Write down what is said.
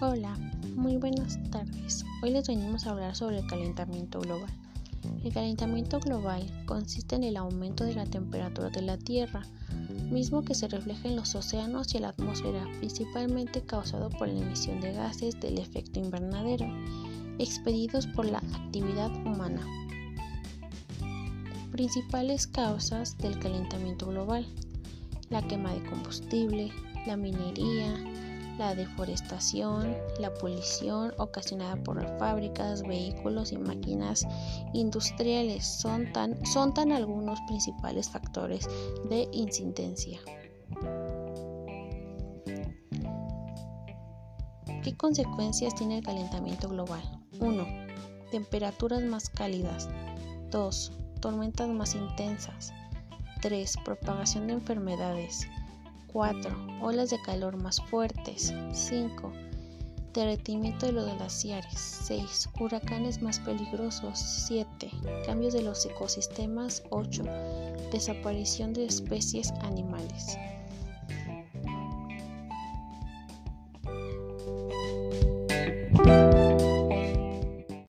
Hoy les venimos a hablar sobre el calentamiento global. El calentamiento global consiste en el aumento de la temperatura de la Tierra, mismo que se refleja en los océanos y en la atmósfera, principalmente causado por la emisión de gases del efecto invernadero, expedidos por la actividad humana. Principales causas del calentamiento global. La quema de combustible, la minería, la deforestación, la polución ocasionada por fábricas, vehículos y máquinas industriales son tan, son tan algunos principales factores de incidencia. ¿Qué consecuencias tiene el calentamiento global? 1. Temperaturas más cálidas. 2. Tormentas más intensas. 3. Propagación de enfermedades. 4. Olas de calor más fuertes. 5. Derretimiento de los glaciares. 6. Huracanes más peligrosos. 7. Cambios de los ecosistemas. 8. Desaparición de especies animales.